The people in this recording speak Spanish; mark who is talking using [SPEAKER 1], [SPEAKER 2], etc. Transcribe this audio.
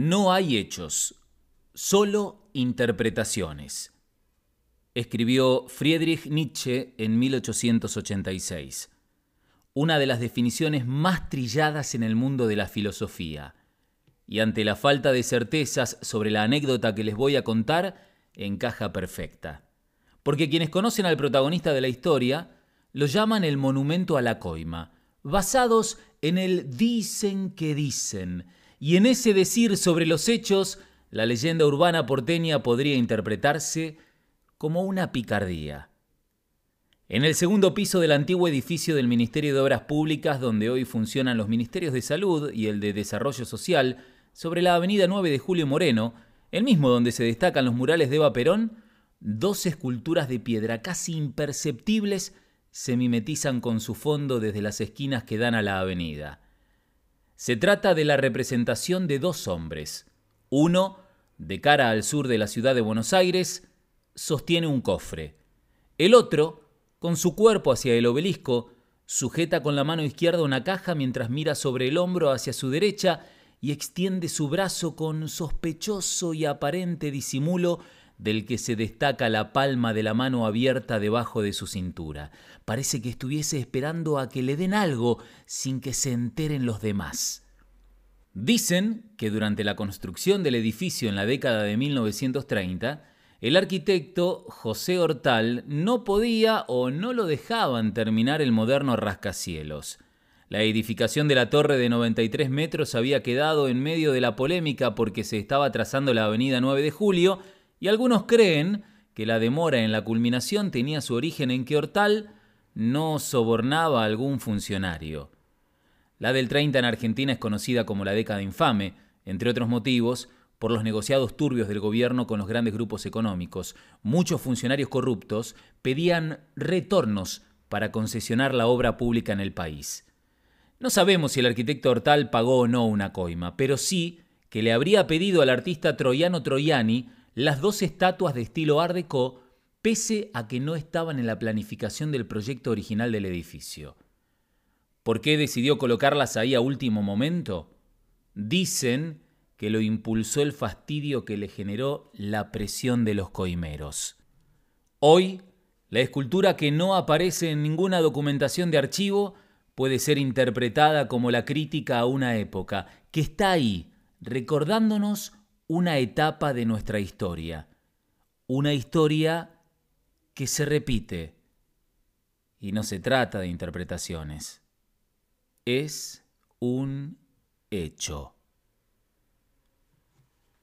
[SPEAKER 1] No hay hechos, solo interpretaciones. Escribió Friedrich Nietzsche en 1886. Una de las definiciones más trilladas en el mundo de la filosofía. Y ante la falta de certezas sobre la anécdota que les voy a contar, encaja perfecta. Porque quienes conocen al protagonista de la historia lo llaman el monumento a la coima, basados en el dicen que dicen, y en ese decir sobre los hechos, la leyenda urbana porteña podría interpretarse como una picardía. En el segundo piso del antiguo edificio del Ministerio de Obras Públicas, donde hoy funcionan los Ministerios de Salud y el de Desarrollo Social, sobre la avenida 9 de Julio Moreno, el mismo donde se destacan los murales de Eva Perón, dos esculturas de piedra casi imperceptibles se mimetizan con su fondo desde las esquinas que dan a la avenida. Se trata de la representación de dos hombres. Uno, de cara al sur de la ciudad de Buenos Aires, sostiene un cofre. El otro, con su cuerpo hacia el obelisco, sujeta con la mano izquierda una caja mientras mira sobre el hombro hacia su derecha y extiende su brazo con sospechoso y aparente disimulo del que se destaca la palma de la mano abierta debajo de su cintura. Parece que estuviese esperando a que le den algo sin que se enteren los demás. Dicen que durante la construcción del edificio en la década de 1930, el arquitecto José Hortal no podía o no lo dejaban terminar el moderno rascacielos. La edificación de la torre de 93 metros había quedado en medio de la polémica porque se estaba trazando la avenida 9 de Julio y algunos creen que la demora en la culminación tenía su origen en que Hortal no sobornaba a algún funcionario. La del 30 en Argentina es conocida como la década infame, entre otros motivos, por los negociados turbios del gobierno con los grandes grupos económicos. Muchos funcionarios corruptos pedían retornos para concesionar la obra pública en el país. No sabemos si el arquitecto Hortal pagó o no una coima, pero sí que le habría pedido al artista troyano Troiani las dos estatuas de estilo Art Deco, pese a que no estaban en la planificación del proyecto original del edificio. ¿Por qué decidió colocarlas ahí a último momento? Dicen que lo impulsó el fastidio que le generó la presión de los coimeros. Hoy, la escultura que no aparece en ninguna documentación de archivo puede ser interpretada como la crítica a una época que está ahí, recordándonos una etapa de nuestra historia, una historia que se repite. Y no se trata de interpretaciones, es un hecho.